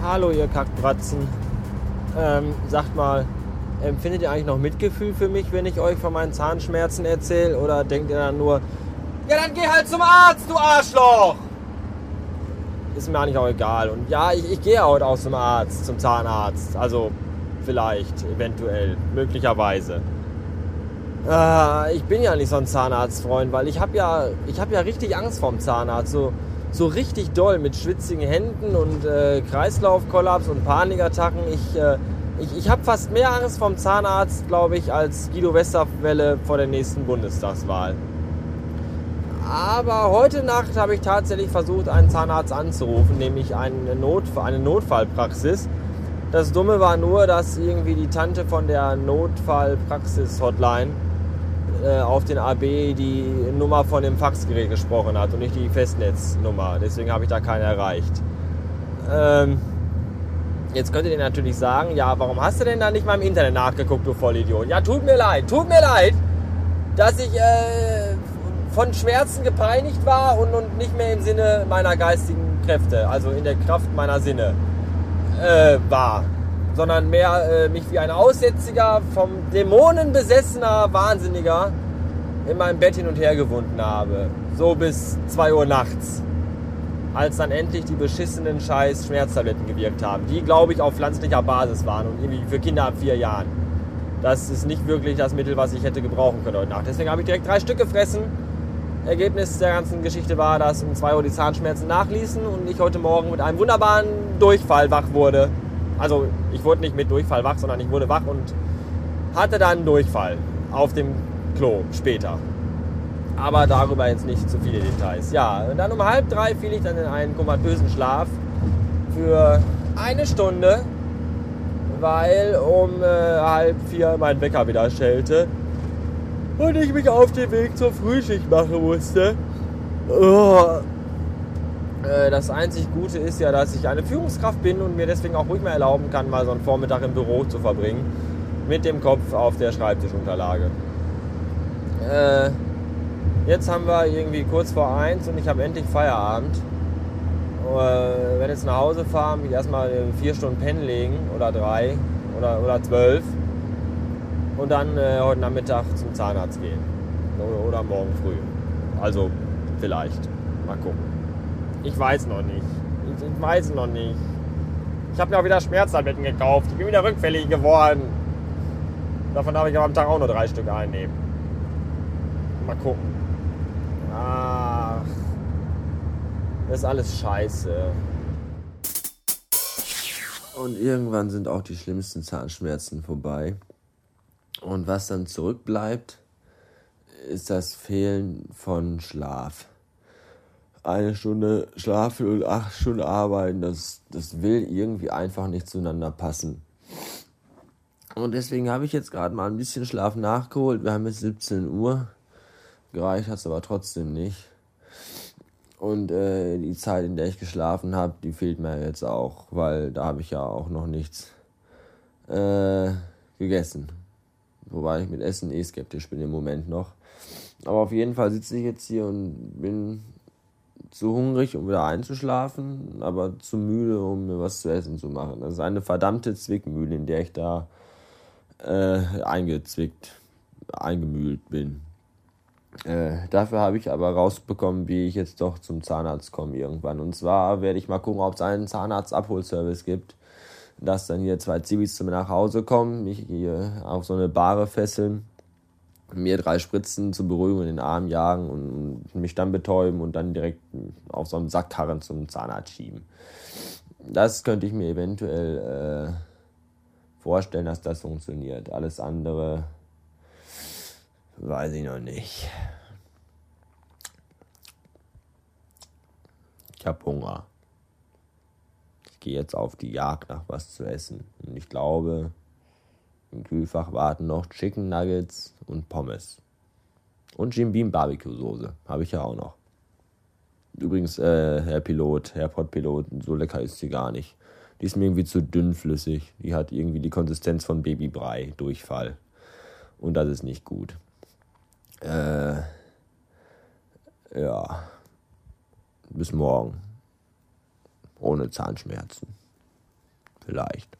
Hallo ihr Kackbratzen. Ähm, sagt mal, empfindet ihr eigentlich noch Mitgefühl für mich, wenn ich euch von meinen Zahnschmerzen erzähle? Oder denkt ihr dann nur, ja dann geh halt zum Arzt, du Arschloch! Ist mir eigentlich auch egal. Und ja, ich, ich gehe heute auch zum Arzt, zum Zahnarzt. Also vielleicht, eventuell, möglicherweise. Äh, ich bin ja nicht so ein Zahnarztfreund, weil ich habe ja, ich hab ja richtig Angst vorm Zahnarzt. So, so richtig doll mit schwitzigen Händen und äh, Kreislaufkollaps und Panikattacken. Ich, äh, ich, ich habe fast mehr Angst vom Zahnarzt, glaube ich, als Guido Westerwelle vor der nächsten Bundestagswahl. Aber heute Nacht habe ich tatsächlich versucht, einen Zahnarzt anzurufen, nämlich eine, Notfall, eine Notfallpraxis. Das Dumme war nur, dass irgendwie die Tante von der Notfallpraxis-Hotline äh, auf den AB die Nummer von dem Faxgerät gesprochen hat und nicht die Festnetznummer. Deswegen habe ich da keine erreicht. Ähm, jetzt könntet ihr natürlich sagen, ja, warum hast du denn da nicht mal im Internet nachgeguckt, du Vollidiot? Ja, tut mir leid, tut mir leid, dass ich äh, von Schmerzen gepeinigt war und, und nicht mehr im Sinne meiner geistigen Kräfte, also in der Kraft meiner Sinne äh, war sondern mehr äh, mich wie ein Aussätziger vom Dämonen besessener Wahnsinniger in meinem Bett hin und her gewunden habe. So bis 2 Uhr nachts. Als dann endlich die beschissenen scheiß Schmerztabletten gewirkt haben, die glaube ich auf pflanzlicher Basis waren und irgendwie für Kinder ab vier Jahren. Das ist nicht wirklich das Mittel, was ich hätte gebrauchen können heute Nacht. Deswegen habe ich direkt drei Stück gefressen. Ergebnis der ganzen Geschichte war, dass um 2 Uhr die Zahnschmerzen nachließen und ich heute Morgen mit einem wunderbaren Durchfall wach wurde. Also ich wurde nicht mit Durchfall wach, sondern ich wurde wach und hatte dann Durchfall auf dem Klo später. Aber darüber jetzt nicht zu viele Details. Ja, und dann um halb drei fiel ich dann in einen komatösen Schlaf für eine Stunde, weil um äh, halb vier mein Wecker wieder schellte und ich mich auf den Weg zur Frühschicht machen musste. Oh, das einzig Gute ist ja, dass ich eine Führungskraft bin und mir deswegen auch ruhig mal erlauben kann, mal so einen Vormittag im Büro zu verbringen. Mit dem Kopf auf der Schreibtischunterlage. Äh, jetzt haben wir irgendwie kurz vor eins und ich habe endlich Feierabend. Äh, werde jetzt nach Hause fahren, mich erstmal vier Stunden pennen legen oder drei oder, oder zwölf. Und dann äh, heute Nachmittag zum Zahnarzt gehen. Oder, oder morgen früh. Also vielleicht. Mal gucken. Ich weiß noch nicht. Ich, ich weiß noch nicht. Ich habe mir auch wieder Schmerztabletten gekauft. Ich bin wieder rückfällig geworden. Davon darf ich aber am Tag auch nur drei Stück einnehmen. Mal gucken. Ach. Das ist alles scheiße. Und irgendwann sind auch die schlimmsten Zahnschmerzen vorbei. Und was dann zurückbleibt, ist das Fehlen von Schlaf eine Stunde schlafen und acht Stunden arbeiten, das, das will irgendwie einfach nicht zueinander passen. Und deswegen habe ich jetzt gerade mal ein bisschen Schlaf nachgeholt. Wir haben jetzt 17 Uhr. Gereicht hat es aber trotzdem nicht. Und äh, die Zeit, in der ich geschlafen habe, die fehlt mir jetzt auch, weil da habe ich ja auch noch nichts äh, gegessen. Wobei ich mit Essen eh skeptisch bin im Moment noch. Aber auf jeden Fall sitze ich jetzt hier und bin zu hungrig, um wieder einzuschlafen, aber zu müde, um mir was zu essen zu machen. Das ist eine verdammte Zwickmühle, in der ich da äh, eingezwickt, eingemühlt bin. Äh, dafür habe ich aber rausbekommen, wie ich jetzt doch zum Zahnarzt komme irgendwann. Und zwar werde ich mal gucken, ob es einen Zahnarztabholservice gibt, dass dann hier zwei Zibis zu mir nach Hause kommen, mich hier auf so eine Bahre fesseln mir drei Spritzen zur Beruhigung in den Arm jagen und mich dann betäuben und dann direkt auf so einem Sackkarren zum Zahnarzt schieben. Das könnte ich mir eventuell äh, vorstellen, dass das funktioniert. Alles andere weiß ich noch nicht. Ich habe Hunger. Ich gehe jetzt auf die Jagd nach was zu essen. Und ich glaube, im Kühlfach warten noch Chicken Nuggets und Pommes. Und Jim Beam Barbecue Soße. Habe ich ja auch noch. Übrigens, äh, Herr Pilot, Herr Podpilot, so lecker ist sie gar nicht. Die ist mir irgendwie zu dünnflüssig. Die hat irgendwie die Konsistenz von Babybrei, Durchfall. Und das ist nicht gut. Äh, ja. Bis morgen. Ohne Zahnschmerzen. Vielleicht.